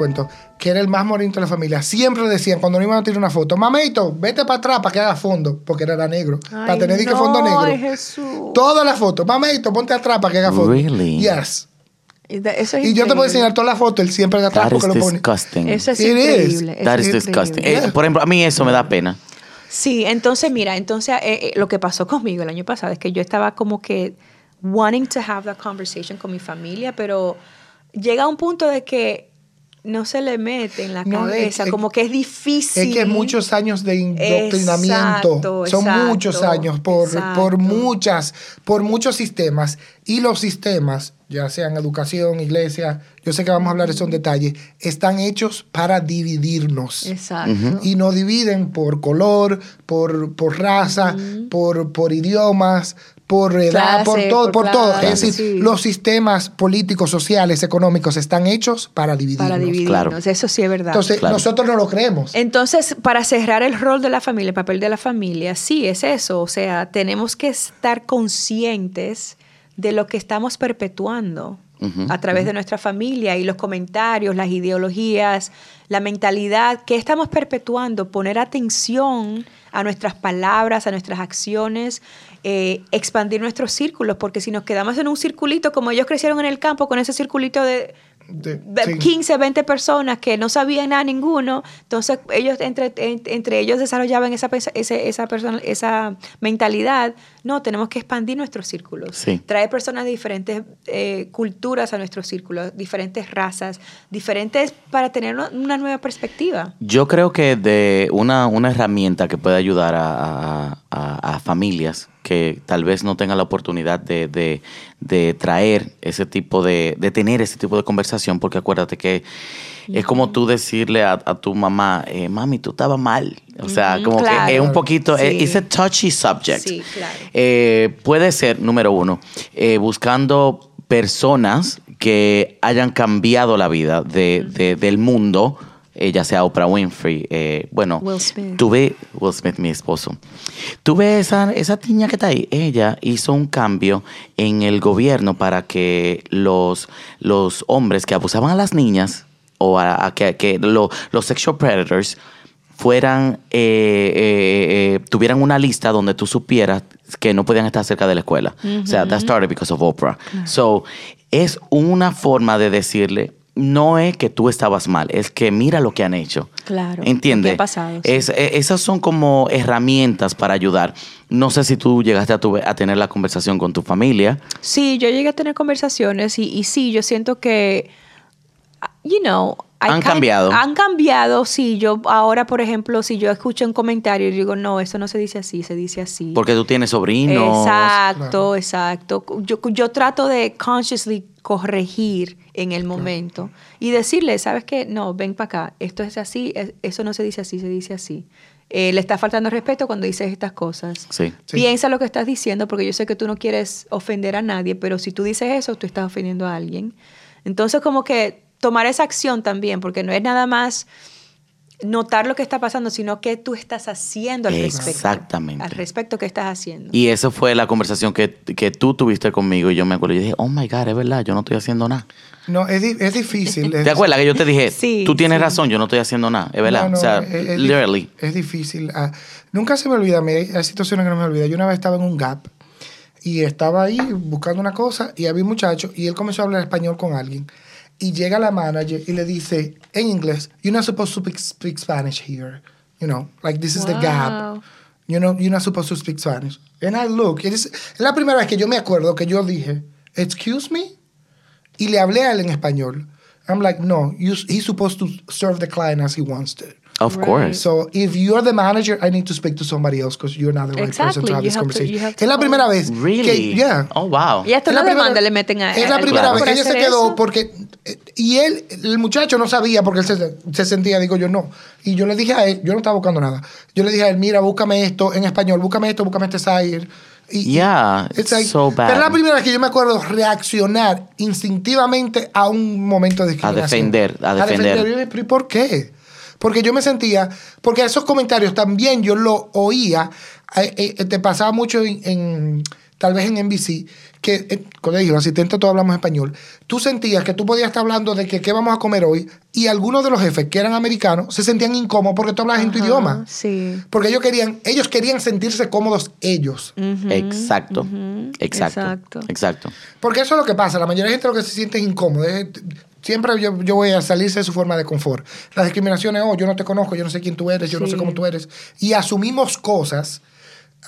cuento, que era el más bonito de la familia. Siempre le decían, cuando no iban a tirar una foto, mamito, vete para atrás para que haga fondo, porque era negro. para tener que fondo negro. Ay, Jesús. Todas las fotos, mamito, ponte atrás para que haga fondo. Really? Yes. Eso es Y yo te puedo enseñar todas las fotos, él siempre de atrás That is porque lo pone. disgusting. Eso es It is. increíble. eso That es is increíble. disgusting. Eh, por ejemplo, a mí eso me da pena. Sí, entonces mira, entonces eh, eh, lo que pasó conmigo el año pasado es que yo estaba como que wanting to have that conversation con mi familia, pero llega un punto de que no se le mete en la No, cabeza, es- como que es difícil. Es que muchos años de indoctrinamiento. Exacto, Son exacto, muchos años por, exacto. por muchas, por muchos sistemas. Y los sistemas, ya sean educación, iglesia, yo sé que vamos a hablar de eso en detalle, están hechos para dividirnos. Exacto. Y nos dividen por color, por, por raza, por, por idiomas, por edad, Clase, por todo, por por, todo. clase, Es decir, sí. los sistemas políticos, sociales, económicos están hechos para dividirnos. Para dividirnos, Claro. eso sí es verdad. Entonces, Claro. nosotros no lo creemos. Entonces, para cerrar el rol de la familia, el papel de la familia, sí, es eso. O sea, tenemos que estar conscientes de lo que estamos perpetuando a través de nuestra familia y los comentarios, las ideologías, la mentalidad que estamos perpetuando, poner atención a nuestras palabras, a nuestras acciones, eh, expandir nuestros círculos, porque si nos quedamos en un circulito, como ellos crecieron en el campo, con ese circulito de De- de sí. 15, 20 personas que no sabían nada ninguno, entonces ellos entre, en- entre ellos desarrollaban esa, ese- esa, persona, esa mentalidad. No, tenemos que expandir nuestros círculos, Sí. traer personas de diferentes eh, culturas a nuestros círculos, diferentes razas, diferentes para tener una- nueva perspectiva. Yo creo que de una, una herramienta que puede ayudar a, a- a- a familias que tal vez no tengan la oportunidad de, de- de traer ese tipo de, de tener ese tipo de conversación, porque acuérdate que es como tú decirle a, a tu mamá, eh, mami, tú estabas mal. O sea, como claro. que es un poquito, Sí. es a touchy subject. Sí, claro. Eh, puede ser, número uno, eh, buscando personas que hayan cambiado la vida de- de- del mundo, eh, ya sea Oprah Winfrey, eh, bueno, Will Smith. tuve Will Smith, mi esposo. Tuve esa, esa niña que está ahí, ella hizo un cambio en el gobierno para que los, los hombres que abusaban a las niñas o a, a que, que lo- los sexual predators fueran, eh, eh, eh, tuvieran una lista donde tú supieras que no podían estar cerca de la escuela. O sea, that started because of Oprah. So, es una forma de decirle, no es que tú estabas mal, es que mira lo que han hecho. Claro, ¿Entiendes? pasado, sí. Es- eh, esas son como herramientas para ayudar. No sé si tú llegaste a, tu- a tener la conversación con tu familia. Sí, yo llegué a tener conversaciones y, y sí, yo siento que, you know, Han cambiado. Han cambiado, sí. Yo ahora, por ejemplo, si yo escucho un comentario y digo, no, eso no se dice así, se dice así. Porque tú tienes sobrinos. Exacto, exacto. Yo, yo trato de consciously corregir en el momento y decirle, ¿sabes qué? No, ven para acá, esto es así, es- eso no se dice así, se dice así. Eh, le está faltando respeto cuando dices estas cosas. Sí. Sí. Piensa lo que estás diciendo, porque yo sé que tú no quieres ofender a nadie, pero si tú dices eso, tú estás ofendiendo a alguien. Entonces, como que tomar esa acción también, porque no es nada más notar lo que está pasando, sino qué tú estás haciendo al respecto. Exactamente. Al respecto que estás haciendo. Y esa fue la conversación que, que tú tuviste conmigo y yo me acuerdo. Yo dije, oh my God, es verdad, yo no estoy haciendo nada. No, es, di- es difícil. es- ¿Te acuerdas que yo te dije, Sí, tú tienes sí. razón, yo no estoy haciendo nada? Es verdad. No, no, o sea, es- literally. Es difícil. Ah, nunca se me olvida, mí hay, hay situaciones que no me olvida. Yo una vez estaba en un Gap y estaba ahí buscando una cosa y había un muchacho y él comenzó a hablar español con alguien. Y llega la manager y le dice en inglés, you're not supposed to speak, speak Spanish here. You know, like this is the Gap. You know, you're not supposed to speak Spanish. And I look, it is- es la primera vez que yo me acuerdo que yo dije, excuse me, y le hablé a él en español. I'm like, no, you, he's supposed to serve the client as he wants to. Of Right. course. So if you're the manager, I need to speak to somebody else because you're not the right person to have you this have conversation. to es la primera vez Really? que, yeah. Oh, wow. Y hasta Es la demanda le meten a Es la primera vez que ella se quedó eso. porque y él, el muchacho no sabía porque él se, se sentía, digo yo no. Y yo le dije a él, yo no estaba buscando nada. Yo le dije a él, mira, búscame esto en español, búscame esto, búscame este sire. Y, Yeah, it's like- so bad. Pero es la primera vez que yo me acuerdo reaccionar instintivamente a un momento de discriminación. defender, a defender. Yo dije, ¿Pero y por qué? Porque yo me sentía, porque esos comentarios también yo lo oía, eh, eh, te pasaba mucho en, en- tal vez en NBC, que, eh, colegio, asistente, todos hablamos español, tú sentías que tú podías estar hablando de que qué vamos a comer hoy y algunos de los jefes que eran americanos se sentían incómodos porque tú hablabas en tu idioma. Sí. Porque ellos querían, ellos querían sentirse cómodos ellos. Exacto. Exacto. exacto. Exacto. Porque eso es lo que pasa. La mayoría de gente lo que se siente es incómodo. Es- siempre yo, yo voy a salirse de su forma de confort. La discriminación es, oh, yo no te conozco, yo no sé quién tú eres, yo no sé cómo tú eres. Y asumimos cosas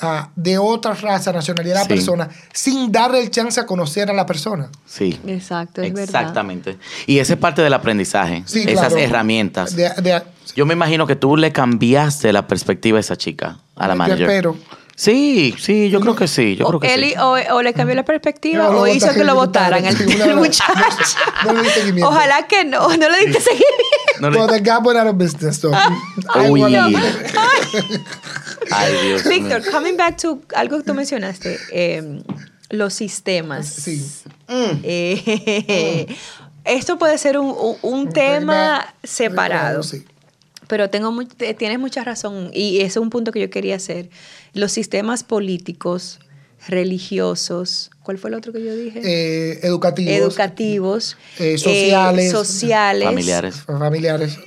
ah, de otra raza, nacionalidad, Sí. persona, sin darle el chance a conocer a la persona. Sí. Exacto, es verdad. Exactamente. Y esa es parte del aprendizaje. Sí, Esas claro. herramientas. De- de- Yo me imagino que tú le cambiaste la perspectiva a esa chica, a la yo manager. espero. Sí, sí, yo creo que sí. Yo O, creo que sí. o, o le cambió la perspectiva No, o hizo que lo votaran de las- muchacho. no le di seguimiento. Ojalá que no, no le diste seguimiento. No le- Well, the Gap went out of business, so I Uy. Víctor, coming back to algo que tú mencionaste, eh, los sistemas. Sí. Eh, Esto puede ser un, un- un tema separado. Sí. Pero tengo tienes mucha razón y ese es un punto que yo quería hacer. Los sistemas políticos, religiosos, ¿cuál fue el otro que yo dije? Eh, educativos, Educativos, eh, sociales, sociales, Familiares. familiares.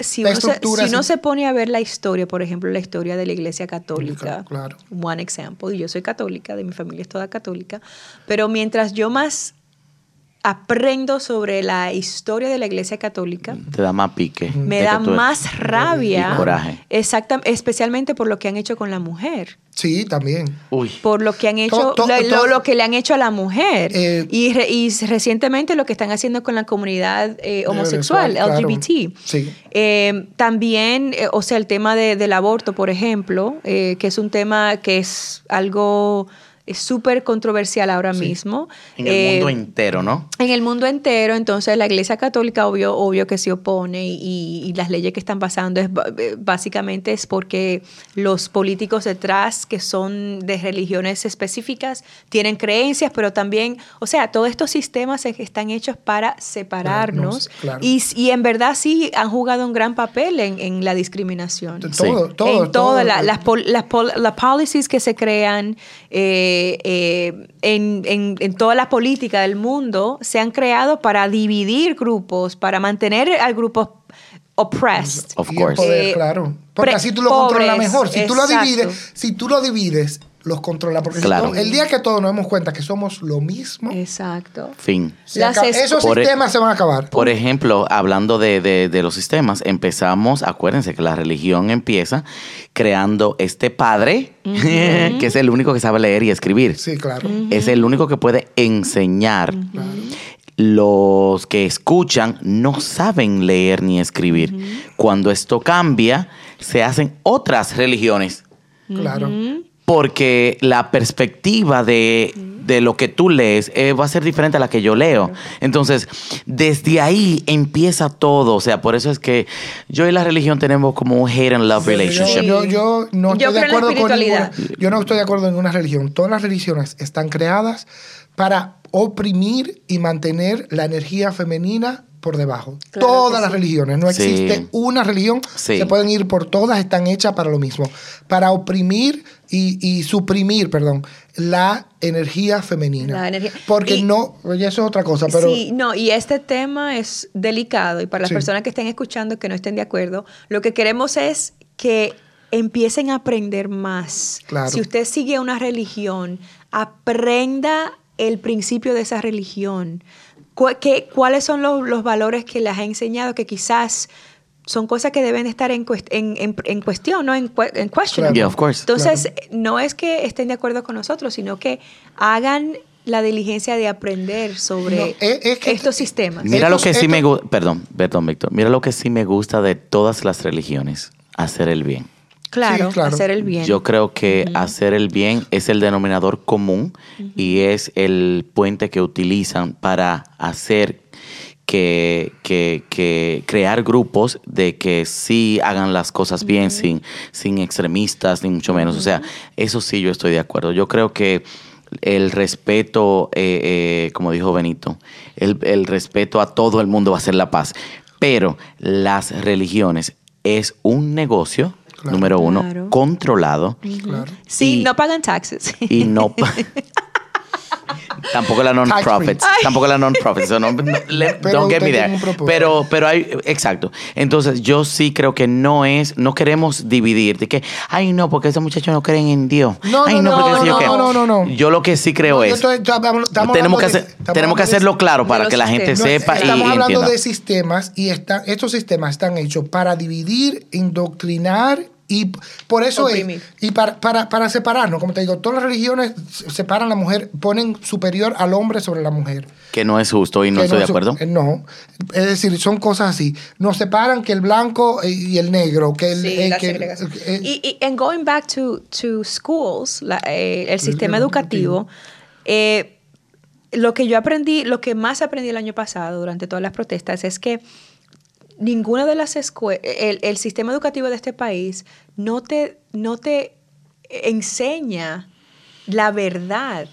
Si uno, se, si uno se pone a ver la historia, por ejemplo, la historia de la Iglesia Católica, Claro. one example, yo soy católica, de mi familia es toda católica, pero mientras yo más aprendo sobre la historia de la Iglesia Católica, Te da más pique. me da más rabia, Y coraje. exacta- especialmente por lo que han hecho con la mujer. Sí, también. Uy. Por lo que han hecho, to- lo, lo- to- lo que le han hecho a la mujer. Eh, y, re- y recientemente lo que están haciendo con la comunidad eh, homosexual, claro. LGBT. Sí. Eh, también, eh, o sea, el tema de- del aborto, por ejemplo, eh, que es un tema que es algo eh, súper controversial ahora mismo. En el Eh, mundo entero, ¿no? en el mundo entero, entonces la Iglesia Católica obvio, obvio que se opone y, y las leyes que están pasando es eh, básicamente es porque los políticos detrás que son de religiones específicas tienen creencias, pero también, o sea, todos estos sistemas es- están hechos para separarnos Claro. y, y en verdad sí han jugado un gran papel en, en la discriminación Todo, Sí. todo. en todo. todas la- las, pol- las, pol- las policies que se crean eh, eh, en, en- en toda la política del mundo se han creado para dividir grupos, para mantener al grupo oppressed. Of Y el course. poder, Eh, claro. Porque así tú lo controlas mejor. Si tú lo exacto. divides, si tú lo divides, los controlas. Porque si Claro. no, el día que todos nos demos cuenta que somos lo mismo, Exacto. Fin. esos Por e- sistemas se van a acabar. Por ejemplo, hablando de, de- de los sistemas, empezamos, acuérdense que la religión empieza creando este padre, que es el único que sabe leer y escribir. Sí, claro. Es el único que puede enseñar. Los que escuchan no saben leer ni escribir. Cuando esto cambia, se hacen otras religiones. Claro. Porque la perspectiva de, de lo que tú lees eh, va a ser diferente a la que yo leo. Entonces, desde ahí empieza todo. O sea, por eso es que yo y la religión tenemos como un hate and love Yo, relationship. yo, yo no Yo estoy de acuerdo con ninguna, espiritualidad. yo no estoy de acuerdo en ninguna religión. Todas las religiones están creadas para oprimir y mantener la energía femenina por debajo. Claro todas las sí. religiones, no Sí. existe una religión, Sí. se pueden ir por todas, están hechas para lo mismo, para oprimir y, y suprimir, perdón, la energía femenina. La energía- Porque y- no, eso es otra cosa, pero Sí, no, y este tema es delicado y para las Sí. personas que estén escuchando que no estén de acuerdo, lo que queremos es que empiecen a aprender más. Claro. Si usted sigue una religión, aprenda el principio de esa religión. Cu- qué- ¿Cuáles son los, los valores que les ha enseñado que quizás son cosas que deben estar en, cuest- en, en- en cuestión, ¿no? En, cue- en question. Claro. Yeah, of course. Entonces, no es que estén de acuerdo con nosotros, sino que hagan la diligencia de aprender sobre No, es- es que- estos sistemas. Mira lo que sí me gusta, perdón, perdón, Víctor. Mira lo que sí me gusta de todas las religiones, hacer el bien. Claro, Sí, claro. hacer el bien. Yo creo que hacer el bien es el denominador común y es el puente que utilizan para hacer que, que- que crear grupos de que sí hagan las cosas bien sin, sin extremistas ni mucho menos. O sea, eso sí yo estoy de acuerdo. Yo creo que el respeto, eh, eh, como dijo Benito, el, el respeto a todo el mundo va a ser la paz. Pero las religiones es un negocio, Claro. número uno, Claro. controlado claro. sí, y- no pagan taxes. y no, Tampoco la non-profits. Tampoco la non-profits. So no- no- don't get me there. Pero, pero hay, exacto. Entonces, yo sí creo que no es, no queremos dividir. De que, ay, no, porque esos muchachos no creen en Dios. No, ay, no, porque yo no, qué". no, no, no. Yo lo que sí creo es. estoy- estamos- estamos tenemos que, de- hacer, estamos tenemos que de- hacerlo claro para que la gente sepa y estamos hablando entienda. de sistemas y están, estos sistemas están hechos para dividir, indoctrinar y por eso Oprimir. es, y para, para, para separarnos, como te digo, todas las religiones se- separan a la mujer, ponen superior al hombre sobre la mujer. Que no es justo y no Que estoy de es- acuerdo. eh, No, es decir, son cosas así. Nos separan que el blanco y el negro, que el... Sí, eh, la que- segregación. eh, y, y and going back to, to schools, la- eh, el sistema educativo, eh, lo que yo aprendí, lo que más aprendí el año pasado durante todas las protestas es que ninguna de las escuelas, el, el sistema educativo de este país no te, no te enseña la verdad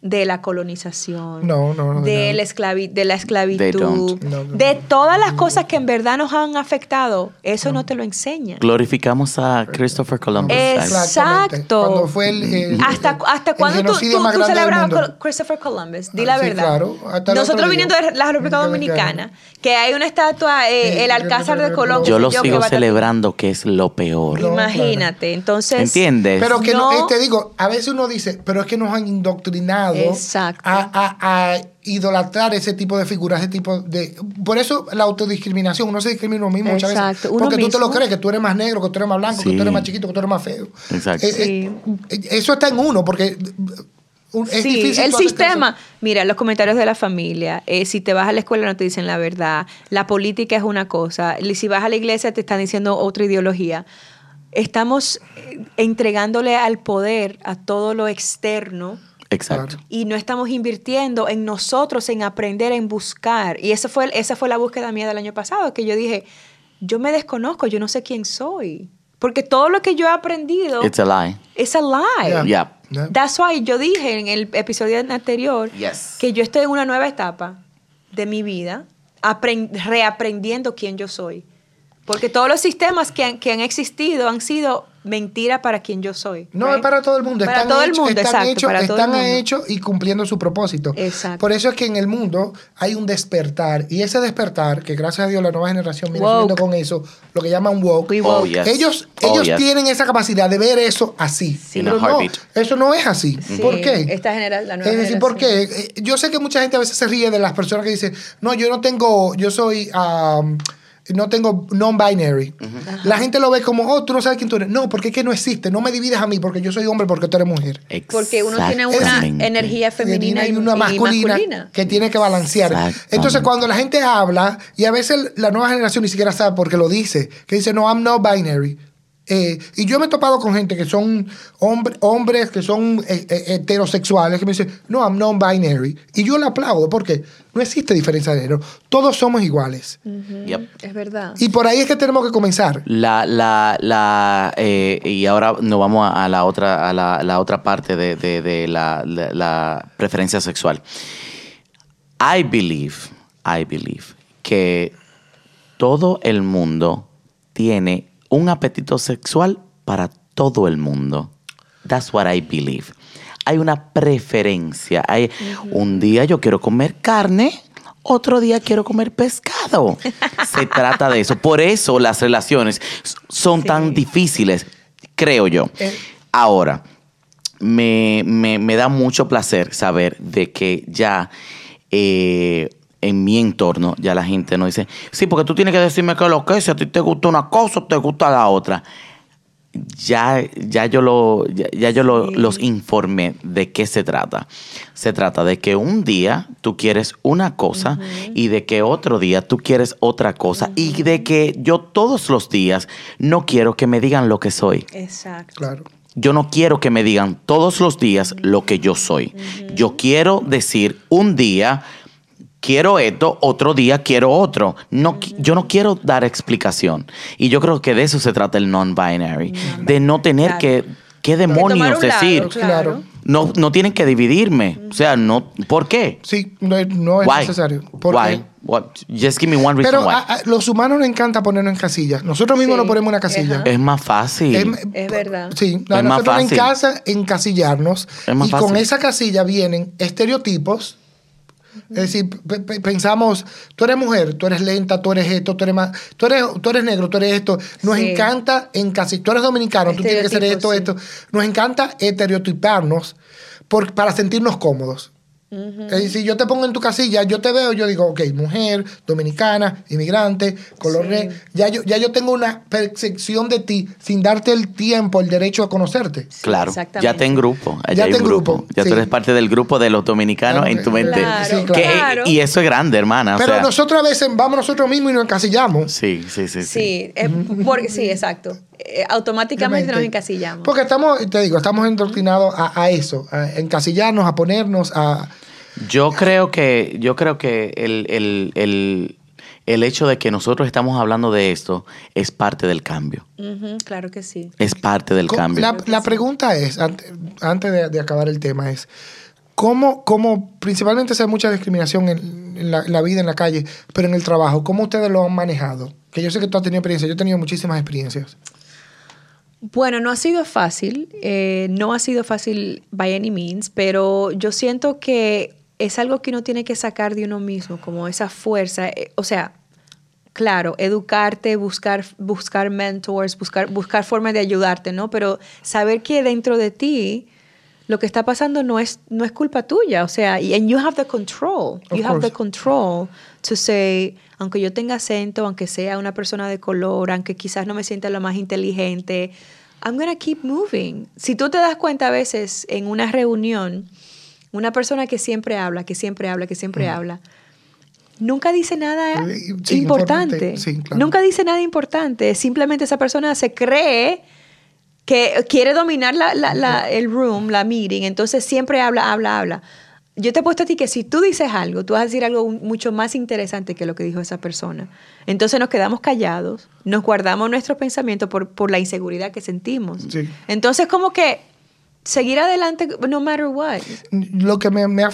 de la colonización, No, no, no, de, no. la esclavi- de la esclavitud, de todas las cosas que en verdad nos han afectado, eso no, te lo enseña. Glorificamos a Christopher Columbus. Exacto. Cuando fue el, el- ¿Hasta, hasta el cuándo tú, tú- celebrabas. Col- Christopher Columbus? Di Ah, la sí, verdad. claro. Nosotros día. viniendo de la República Dominicana, que hay una estatua, eh, Sí, el Alcázar de Colón. Yo lo sigo celebrando, que es lo peor. No, Imagínate. Entonces. ¿Entiendes? Pero que no, No. eh, te digo, a veces uno dice, pero es que nos han indoctrinado Exacto. a, a- a idolatrar ese tipo de figuras, ese tipo de... Por eso la autodiscriminación, uno se discrimina uno mismo muchas veces. Uno Porque tú te lo crees, que tú eres más negro, que tú eres más blanco, que tú eres más chiquito, que tú eres más feo. Exacto. Eh, Sí. eh, eso está en uno, porque un- es sí, difícil el sistema. eso. Mira, los comentarios de la familia. eh, si te vas a la escuela no te dicen la verdad. La política es una cosa. y Si vas a la iglesia te están diciendo otra ideología. Estamos eh, entregándole al poder a todo lo externo Exacto. y no estamos invirtiendo en nosotros, en aprender, en buscar. Y esa fue, esa fue la búsqueda mía del año pasado, que yo dije, yo me desconozco, yo no sé quién soy. Porque todo lo que yo he aprendido It's a lie. es a lie. Yeah. Yeah. Yeah. That's why yo dije en el episodio anterior Yes. que yo estoy en una nueva etapa de mi vida, apren- reaprendiendo quién yo soy. Porque todos los sistemas que han, que han existido han sido mentiras para quien yo soy. No, right? es para todo el mundo. Para están todo el mundo, están exacto, hechos, para todo el están hechos y cumpliendo su propósito. Exacto. Por eso es que en el mundo hay un despertar. Y ese despertar, que gracias a Dios la nueva generación viene subiendo con eso, lo que llaman woke. Oh, yes. Ellos, Oh, ellos yes. tienen esa capacidad de ver eso así. In Pero no, heartbeat. eso no es así. Sí, ¿Por qué? esta genera- la nueva es decir, ¿por qué? generación. Eh, Yo sé que mucha gente a veces se ríe de las personas que dicen, no, yo no tengo, yo soy, um, no tengo non-binary. La gente lo ve como, oh, tú no sabes quién tú eres. No, porque es que no existe. No me divides a mí porque yo soy hombre, porque tú eres mujer. Porque uno tiene una energía femenina y, y una y masculina, masculina. que tiene que balancear. Entonces, cuando la gente habla, y a veces la nueva generación ni siquiera sabe por qué lo dice, que dice, no, I'm not binary. Eh, y yo me he topado con gente que son hombre- hombres que son eh, eh, heterosexuales que me dicen, no, I'm non-binary. Y yo le aplaudo porque no existe diferencia de género. Todos somos iguales. Yep. Es verdad. Y por ahí es que tenemos que comenzar. La, la, la, eh, y ahora nos vamos a, a la otra, a la, la otra parte de, de- de la, la- la preferencia sexual. I believe, I believe que todo el mundo tiene un apetito sexual para todo el mundo. That's what I believe. Hay una preferencia. Hay, Un día yo quiero comer carne, otro día quiero comer pescado. Se trata de eso. Por eso las relaciones son tan difíciles, creo yo. Eh. Ahora, me, me- me da mucho placer saber de que ya eh, en mi entorno ya la gente no dice, sí, porque tú tienes que decirme qué es lo que es, si a ti te gusta una cosa o te gusta la otra. Ya, ya yo, lo, ya, ya yo lo- Sí. los informé de qué se trata. Se trata de que un día tú quieres una cosa y de que otro día tú quieres otra cosa y de que yo todos los días no quiero que me digan lo que soy. Exacto. Claro. Yo no quiero que me digan todos los días lo que yo soy. Yo quiero decir un día quiero esto, otro día quiero otro. No, Yo no quiero dar explicación. Y yo creo que de eso se trata el non-binary. De no tener Claro. que, ¿qué demonios lado, decir? Claro. No, no tienen que dividirme. O sea, no, ¿por qué? Sí, no, es- no es Why? necesario. Porque Why? What? Just give me one reason Pero why. a, a los humanos nos encanta ponernos en casillas. Nosotros mismos Sí. nos ponemos una casilla. Ajá. es más fácil. Es- Es verdad. Sí, Es más nosotros fácil. encanta encasillarnos Es más y con esa casilla vienen estereotipos. Es decir, pe- pe- pensamos, tú eres mujer, tú eres lenta, tú eres esto, tú eres más, tú eres, tú eres negro, tú eres esto. Nos Sí. encanta encasillar, tú eres dominicano, tú tienes que ser esto, Estereotipos, esto. Nos encanta estereotiparnos por, para sentirnos cómodos. Es decir, yo te pongo en tu casilla, yo te veo, yo digo, ok, mujer, dominicana, inmigrante, color Sí. negro. Ya yo, ya yo tengo una percepción de ti sin darte el tiempo, el derecho a conocerte. Claro, ya te en grupo. allá Ya hay te un en grupo. grupo, Ya sí. tú eres parte del grupo de los dominicanos Claro, en tu mente. Claro, Sí, claro. Que- claro. y eso es grande, hermana. o Pero sea, nosotros a veces vamos nosotros mismos y nos encasillamos. Sí, sí, sí. sí. Sí, porque, sí, exacto. Eh, automáticamente nos encasillamos. Porque estamos, te digo, estamos endoctrinados a, a eso, a encasillarnos, a ponernos, a... Yo creo que, yo creo que el, el, el, el hecho de que nosotros estamos hablando de esto es parte del cambio. Claro que sí. Es parte del cambio. La, la pregunta es, ante- antes de, de acabar el tema, es, ¿cómo, cómo principalmente se hay mucha discriminación en, en la, en la vida, en la calle, pero en el trabajo, ¿cómo ustedes lo han manejado? Que yo sé que tú has tenido experiencia, yo he tenido muchísimas experiencias. Bueno, no ha sido fácil, eh, no ha sido fácil by any means, pero yo siento que es algo que uno tiene que sacar de uno mismo, como esa fuerza, eh, o sea, claro, educarte, buscar, buscar mentors, buscar, buscar formas de ayudarte, ¿no? Pero saber que dentro de ti lo que está pasando no es, no es culpa tuya, o sea, y and you have the control, Of you have the control to say, aunque yo tenga acento, aunque sea una persona de color, aunque quizás no me sienta lo más inteligente, I'm gonna keep moving. Si tú te das cuenta a veces en una reunión, una persona que siempre habla, que siempre habla, que siempre habla, nunca dice nada sí, importante. importante, sí, claro. Nunca dice nada importante. Simplemente esa persona se cree que quiere dominar la, la- la- el room, la meeting, entonces siempre habla, habla, habla. Yo te he puesto a ti que si tú dices algo, tú vas a decir algo mucho más interesante que lo que dijo esa persona. Entonces nos quedamos callados, nos guardamos nuestros pensamientos por, por la inseguridad que sentimos. Sí. Entonces como que seguir adelante no matter what. Lo que me, me ha,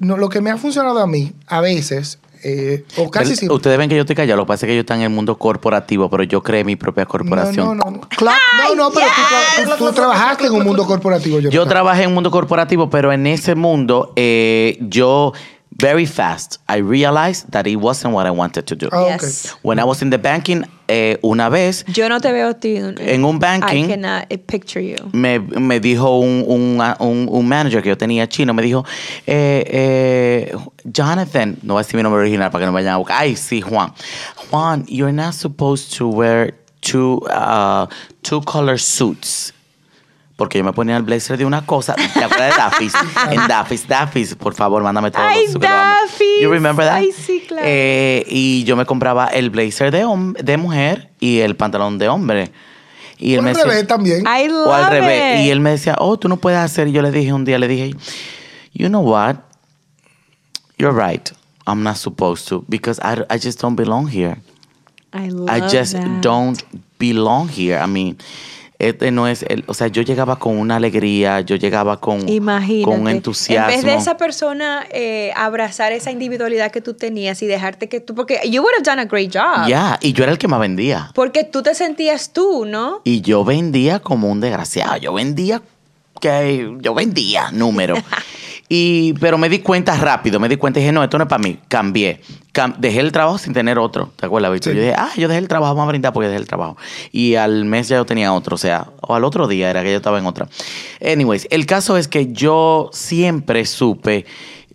no, lo que me ha funcionado a mí, a veces, eh, o casi Pero siempre... Ustedes ven que yo estoy callado, lo que pasa es que yo estoy en el mundo corporativo, pero yo creé mi propia corporación. No, no, no. Cla- no, no, pero tú, tra- tú- tú trabajaste en un mundo corporativo. Yo trabajé en un mundo corporativo, pero en ese mundo eh, yo very fast I realized that it wasn't what I wanted to do. Ah, ok. Yes. When I was in the banking, eh, una vez Yo no te veo ti En un banking- I cannot eh, picture you. me, me dijo un, un, un, un manager que yo tenía chino, me dijo, eh, eh, Jonathan, no voy a decir mi nombre original para que no me vayan a buscar. Ay, sí, Juan. Juan, you're not supposed to wear two, uh, two color suits. Porque yo me ponía el blazer de una cosa. ¿Te acuerdas de Daffy's? en Daffy's, Daffy's, por favor, mándame todo. Ay. Daffy's. You remember that? Ay, sí, claro. Eh, y yo me compraba el blazer de, de mujer y el pantalón de hombre. Y él Por me al decía- revés también. I love o al revés. it. Y él me decía, oh, tú no puedes hacer. Y yo le dije un día, le dije, you know what? You're right. I'm not supposed to because I, I just don't belong here. I love I just that. don't belong here. I mean, este no es el, o sea, yo llegaba con una alegría, yo llegaba con, Imagínate. con entusiasmo. En vez de esa persona eh, abrazar esa individualidad que tú tenías y dejarte que tú, porque you would have done a great job. Ya, y yo era el que más vendía. Porque tú te sentías tú, ¿no? Y yo vendía como un desgraciado. Yo vendía que yo vendía números. y pero me di cuenta rápido, me di cuenta y dije, no, esto no es para mí. Cambié. Cam- dejé el trabajo sin tener otro. ¿Te acuerdas, Víctor? Sí. Yo dije, ah, yo dejé el trabajo, vamos a brindar porque dejé el trabajo. Y al mes ya yo tenía otro, o sea, o al otro día era que yo estaba en otra. Anyways, el caso es que yo siempre supe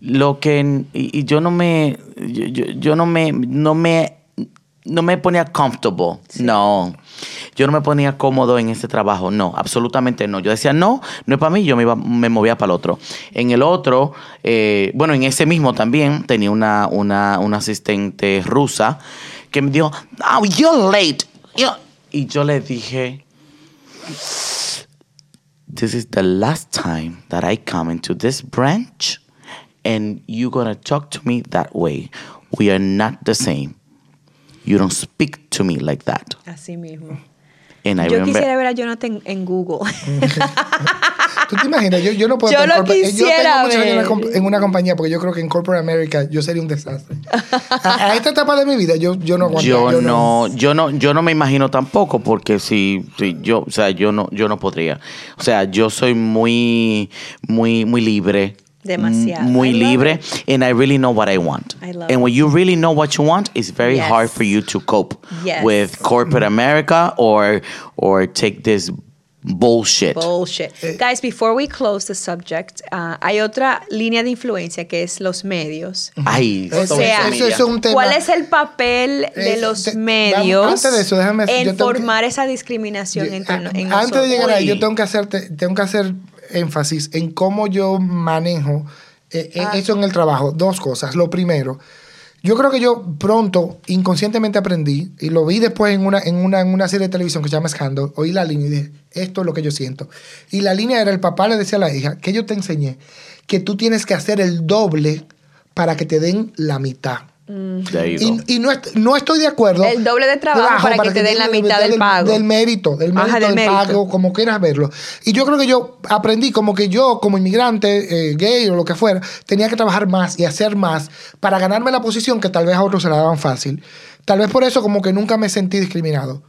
lo que y, y yo no me yo, yo- yo no me no me no me ponía comfortable. No. Yo no me ponía cómodo en ese trabajo. No, absolutamente no. Yo decía, no, no es para mí. Yo me, iba, me movía para el otro. En el otro, eh, bueno, en ese mismo también tenía una, una, asistente rusa que me dijo, oh, you're late. You're-" Y yo le dije, this is the last time that I come into this branch and you're going to talk to me that way. We are not the same. You don't speak to me like that. Así mismo. Yo quisiera ver a Jonathan en Google. ¿Tú te imaginas? Yo, yo no puedo Yo estar lo corporate- Yo quisiera tengo años en, ver. comp- en una compañía porque yo creo que en Corporate America yo sería un desastre. A, a esta etapa de mi vida yo, yo no aguanto. Yo no, yo no, yo no me imagino tampoco porque si, si yo, o sea, yo no, yo no podría. O sea, yo soy muy, muy, muy libre. Demasiado. Muy libre, and I really know what I want. I love and when you really know what you want, it's very Yes. hard for you to cope Yes. with corporate America or or take this bullshit. Bullshit. Eh. Guys, before we close the subject, uh, hay otra línea de influencia que es los medios. Ay, O sea, eso es un tema. ¿Cuál es el papel de Eh, los te- medios vamos, antes de eso, déjame- yo en que- formar esa discriminación entre Ah, no- en Antes de llegar ahí, yo tengo que hacerte, tengo que hacer énfasis en cómo yo manejo eh, eh, Ah. eso en el trabajo. Dos cosas. Lo primero, yo creo que yo pronto, inconscientemente aprendí, y lo vi después en una, en una, en una serie de televisión que se llama Scandal, oí la línea y dije, esto es lo que yo siento. Y la línea era, el papá le decía a la hija, que yo te enseñé, que tú tienes que hacer el doble para que te den la mitad. Y, y no, est- no estoy de acuerdo. El doble de trabajo para que te den la mitad del pago. Del mérito, del Ajá, mérito, del del, mérito. pago, como quieras verlo. Y yo creo que yo aprendí como que yo, como inmigrante, eh, gay o lo que fuera, tenía que trabajar más y hacer más para ganarme la posición que tal vez a otros se la daban fácil. Tal vez por eso como que nunca me sentí discriminado.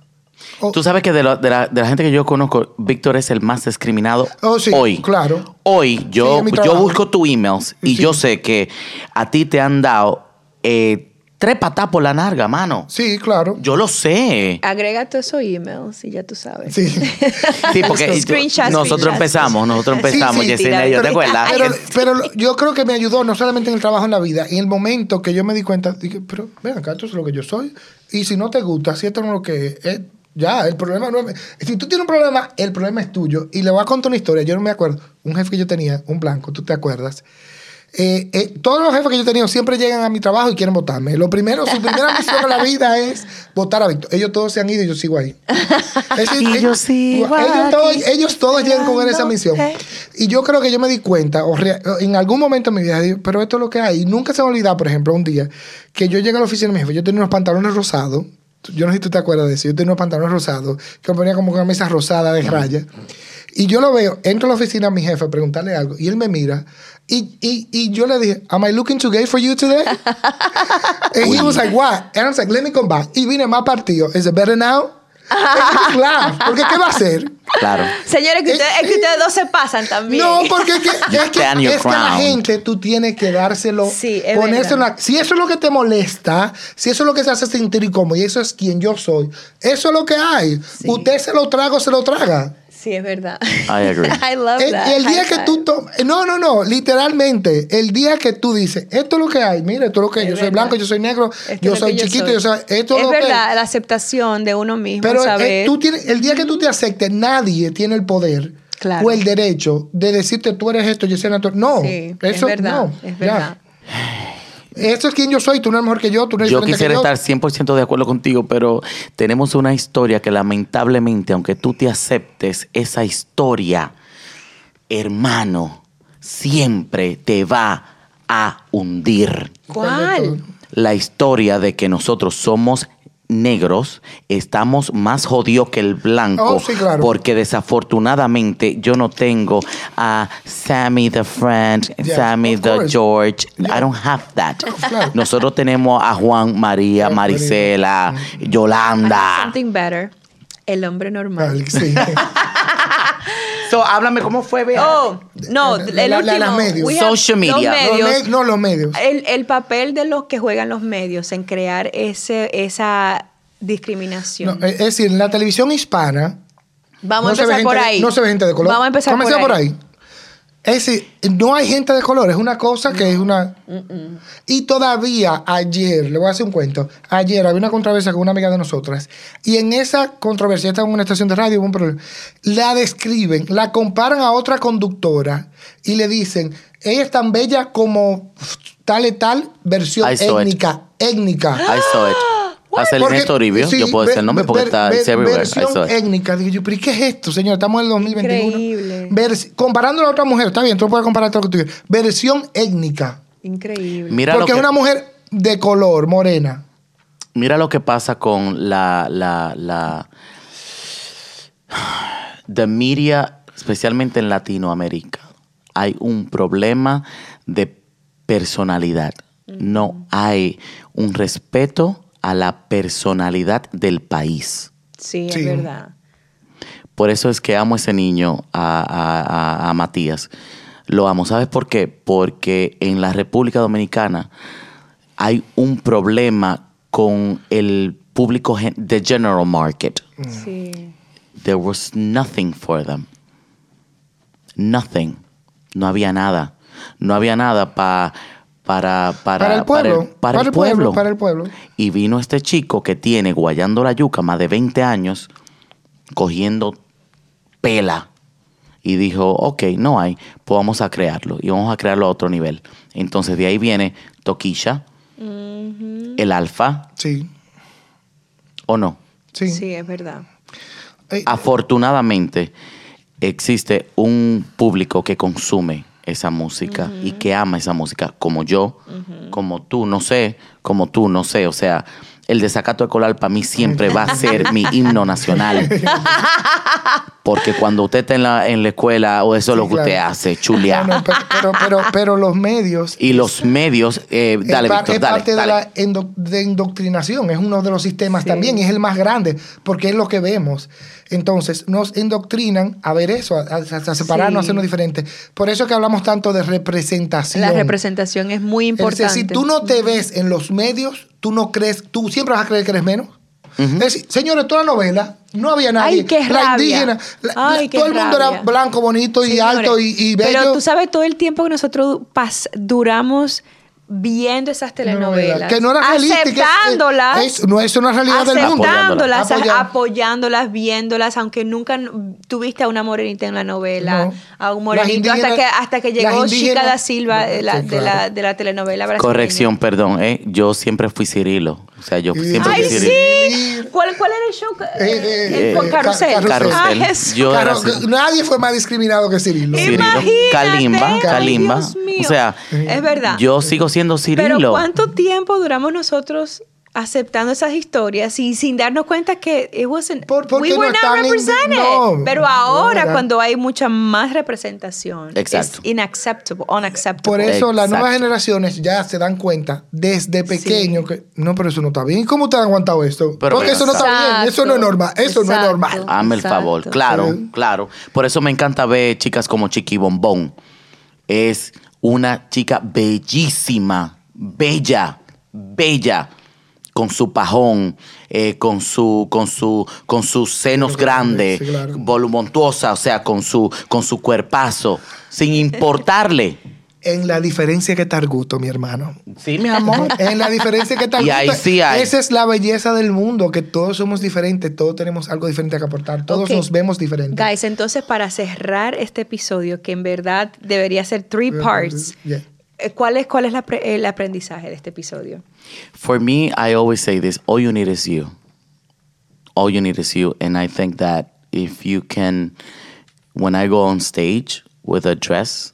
O- Tú sabes que de, lo- de la, de la gente que yo conozco, Víctor es el más discriminado Oh, sí, hoy. claro. Hoy yo, yo busco tus emails y Sí. yo sé que a ti te han dado eh, tres patas por la narga, mano. sí, claro. Yo lo sé. Agrega todos esos emails y ya tú sabes. Sí. Sí, porque Screenshots, nosotros screenshots. empezamos, nosotros empezamos, Sí, sí, Yesenia y yo, ¿te acuerdas? Pero, pero yo creo que me ayudó no solamente en el trabajo, en la vida. En el momento que yo me di cuenta, dije, pero ven acá, esto es lo que yo soy. Y si no te gusta, si esto no es lo que es- ya, el problema no es... Si tú tienes un problema, el problema es tuyo. Y le voy a contar una historia. Yo no me acuerdo. Un jefe que yo tenía, un blanco, ¿tú te acuerdas? Eh, eh, todos los jefes que yo he tenido siempre llegan a mi trabajo y quieren votarme. Lo primero, su primera misión en la vida es votar a Víctor. Ellos todos se han ido y yo sigo ahí. Es decir, Y yo eh, sigo ellos, todos, ellos todos llegan con esa misión. Y yo creo que yo me di cuenta, o rea- en algún momento de mi vida, pero esto es lo que hay. Y nunca se me olvidó, por ejemplo, un día que yo llegué a la oficina de mi jefe, yo tenía unos pantalones rosados. Yo no sé si tú te acuerdas de eso. Yo tenía unos pantalones rosados que me ponía como una mesa rosada de raya. Y yo lo veo, entro a la oficina a mi jefe a preguntarle algo y él me mira y, y, y yo le dije, Am I looking too gay for you today? and he was like, What? And I was like, Let me come back. Y vine más partido. Is it better now? Laughed. Porque ¿qué va a hacer? Claro. Señores, que Eh, ustedes, es que ustedes dos se pasan también. No, porque es que, es que, es que la gente tú tienes que dárselo, Sí, es ponérselo. a- Si eso es lo que te molesta, si eso es lo que se hace sentir incómodo y eso es quien yo soy, eso es lo que hay. Usted se lo traga o se lo traga. Sí, es verdad. I agree. I love El, that. el día High que five. tú tomas, no, no, no, literalmente, el día que tú dices, esto es lo que hay, mira, esto es lo que hay, Es yo soy verdad. blanco, yo soy negro, Esto yo que soy chiquito, yo soy, esto es lo que hay. verdad, la aceptación de uno mismo, Pero eh, saber. tú tienes, el día que tú te aceptes, nadie tiene el poder Claro. o el derecho de decirte tú eres esto, yo soy tú. No, Sí, eso es verdad, no. es ya. Eso es quien yo soy, tú no eres mejor que yo, tú no eres Yo quisiera que yo. estar 100% de acuerdo contigo, pero tenemos una historia que lamentablemente, aunque tú te aceptes, esa historia, hermano, siempre te va a hundir. ¿Cuál? La historia de que nosotros somos negros, estamos más jodidos que el blanco, Oh, sí, claro. porque desafortunadamente yo no tengo a Sammy the friend, Yeah, Sammy the course. George. Yeah. I don't have that. Claro. Nosotros tenemos a Juan, María, Yeah, Marisela, Yolanda. Something better. El hombre normal. Sí. So, háblame cómo fue, Bea. Oh, no, La- el la- la- último. las medios. Social media. Los Los medios. me- no, los medios. El, el papel de los que juegan los medios en crear ese, esa No, discriminación. es decir, en la televisión hispana. Vamos no a empezar por gente ahí. No se ve gente de color. Vamos a empezar por Comencemos ahí. por ahí. Es decir, no hay gente de color, es una cosa que es una... Y todavía ayer, le voy a hacer un cuento, ayer había una controversia con una amiga de nosotras y en esa controversia, estaba en una estación de radio, hubo un problema, la describen, la comparan a otra conductora y le dicen, ella es tan bella como tal y tal versión I saw it. étnica, étnica. I saw it. Hace el Porque- Ernesto Toribio. sí, yo puedo decir el nombre porque ver- está ver- it's everywhere. Versión étnica. Digo yo, pero ¿y qué es esto, señor? Estamos en el 2021. Increíble. Vers- comparando a la otra mujer, está bien, tú puedes comparar todo lo que tú quieras. Versión étnica. Increíble. Mira porque que, es una mujer de color, morena. mira lo que pasa con la, la, la The media especialmente en Latinoamérica, hay un problema de personalidad. No hay un respeto a la personalidad del país. Sí, Sí. es verdad. Por eso es que amo a ese niño, a, a- a- a Matías. Lo amo. ¿Sabes por qué? Porque en la República Dominicana hay un problema con el público, the general market. Sí. There was nothing for them. Nothing. No había nada. No había nada pa- para, para, Para el pueblo, para el pueblo. para el pueblo. Y vino este chico que tiene guayando la yuca más de 20 años, cogiendo pela. Y dijo, ok, no hay, pues vamos a crearlo. Y vamos a crearlo a otro nivel. Entonces de ahí viene Toquisha, el alfa, Sí, ¿o no? sí. Sí, es verdad. Eh, Afortunadamente existe un público que consume esa música y que ama esa música, como yo, como tú, no sé, como tú, no sé. O sea, el desacato escolar para mí siempre va a ser mi himno nacional. Porque cuando usted está en la, en la escuela, o eso es lo que usted hace, chulear. no, no, pero, pero, pero, pero los medios Y los medios, eh, es, dale, Víctor, es parte dale. de la endo- de indoctrinación, es uno de los sistemas Sí. también, y es el más grande, porque es lo que vemos. Entonces, nos indoctrinan a ver eso, a, a- a separarnos, a hacernos diferentes. Por eso es que hablamos tanto de representación. La representación es muy Es importante. decir, si tú no te ves en los medios, tú no crees, tú siempre vas a creer que eres menos. Es decir, señores, toda la novela, no había nadie. Ay, qué la rabia. indígena, la- Ay, la- qué todo el mundo rabia. era blanco, bonito y Señores, alto y, y bello. Pero tú sabes todo el tiempo que nosotros pas- duramos viendo esas telenovelas. Que no era Aceptándolas. es- no, eso no es realidad del mundo. aceptándolas, Apoyando. apoyándolas, viéndolas, aunque nunca tuviste a una morenita en la novela, No. a un morenito, hasta que, hasta que llegó Chica da Silva de la, Sí, de la, claro. de la telenovela brasileña. Corrección, perdón, eh, yo siempre fui Cirilo. O sea, yo Y- siempre Ay, Sí. ¿Cuál, ¿Cuál era el show? Eh, eh, El eh, carrusel. ca- carrusel. Jesús. Yo era así. nadie fue más discriminado que Cirilo. Imagínate, Kalimba, ay, Kalimba. Dios mío. O sea, Es verdad. yo sigo siendo Cirilo. Pero ¿cuánto tiempo duramos nosotros aceptando esas historias y sin darnos cuenta que it wasn't, Por- we no were not están indi- represented? no, Pero no ahora cuando hay mucha más representación, Exacto. es inacceptable, unacceptable. Por eso las nuevas generaciones ya se dan cuenta desde pequeño que no, pero eso no está bien. ¿Y cómo te han aguantado esto? Pero Porque eso no está bien, eso no es normal, eso no es normal. Hazme el favor, claro, Sí. claro. Por eso me encanta ver chicas como Chiqui Bombón. Es una chica bellísima, bella, bella, con su pajón, eh, con su, con su, con sus senos Sí, grandes, sí, claro. o sea, con su, con su cuerpazo, sin importarle. En la diferencia que gusto, mi hermano. Sí, mi amor. En la diferencia que está el Y ahí sí hay. Esa es la belleza del mundo, que todos somos diferentes, todos tenemos algo diferente que aportar, todos Ok. nos vemos diferentes. Guys, entonces para cerrar este episodio, que en verdad debería ser three parts, Yeah. Eh, ¿cuál es, cuál es la el aprendizaje de este episodio? For me, I always say this all you need is you. All you need is you. And I think that if you can, when I go on stage with a dress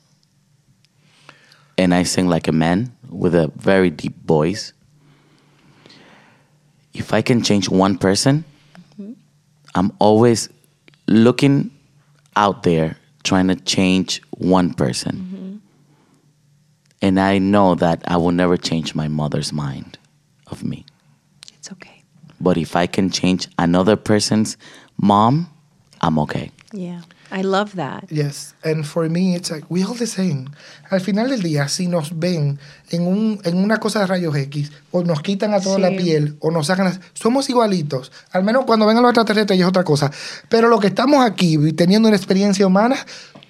and I sing like a man with a very deep voice, if I can change one person, I'm always looking out there trying to change one person. And I know that I will never change my mother's mind of me. It's okay. But if I can change another person's mom, I'm okay. Yeah. I love that. Yes, and for me it's like we all the same. Al final del día, si nos ven en, un, en una cosa de rayos X, o nos quitan a toda Sí. la piel, o nos sacan, las- somos igualitos. Al menos cuando vengan los extraterrestres ya es otra cosa. Pero lo que estamos aquí teniendo una experiencia humana,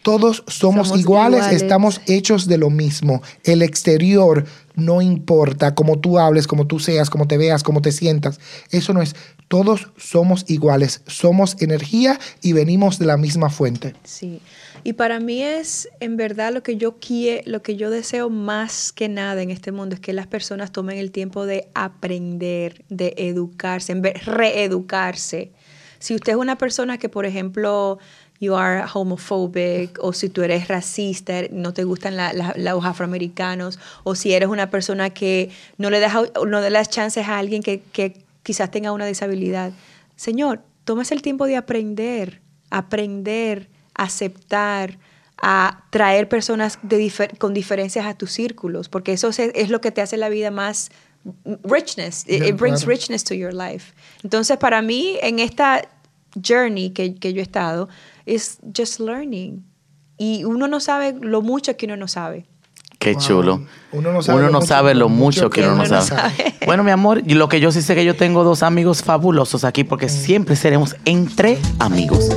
todos somos, Somos iguales, iguales. estamos hechos de lo mismo. El exterior no importa, como tú hables, como tú seas, como te veas, como te sientas. Eso no es. Todos somos iguales, somos energía y venimos de la misma fuente. Sí. Y para mí es, en verdad, lo que yo quiero, lo que yo deseo más que nada en este mundo es que las personas tomen el tiempo de aprender, de educarse, en vez reeducarse. Si usted es una persona que, por ejemplo, you are homophobic, o si tú eres racista, no te gustan la- la- los afroamericanos, o si eres una persona que no le das, no le das chances a alguien que, que quizás tenga una disabilidad. Señor, tómese el tiempo de aprender, aprender aceptar, a traer personas de difer- con diferencias a tus círculos, porque eso es, es lo que te hace la vida más richness. It, brings claro. richness to your life. Entonces, para mí, en esta journey que, que yo he estado, es just learning. Y uno no sabe lo mucho que uno no sabe. Qué Wow. chulo. Uno no sabe lo mucho- sabe lo mucho que uno no uno no sabe. sabe. Bueno, mi amor, y lo que yo sí sé que yo tengo dos amigos fabulosos aquí porque siempre seremos entre amigos.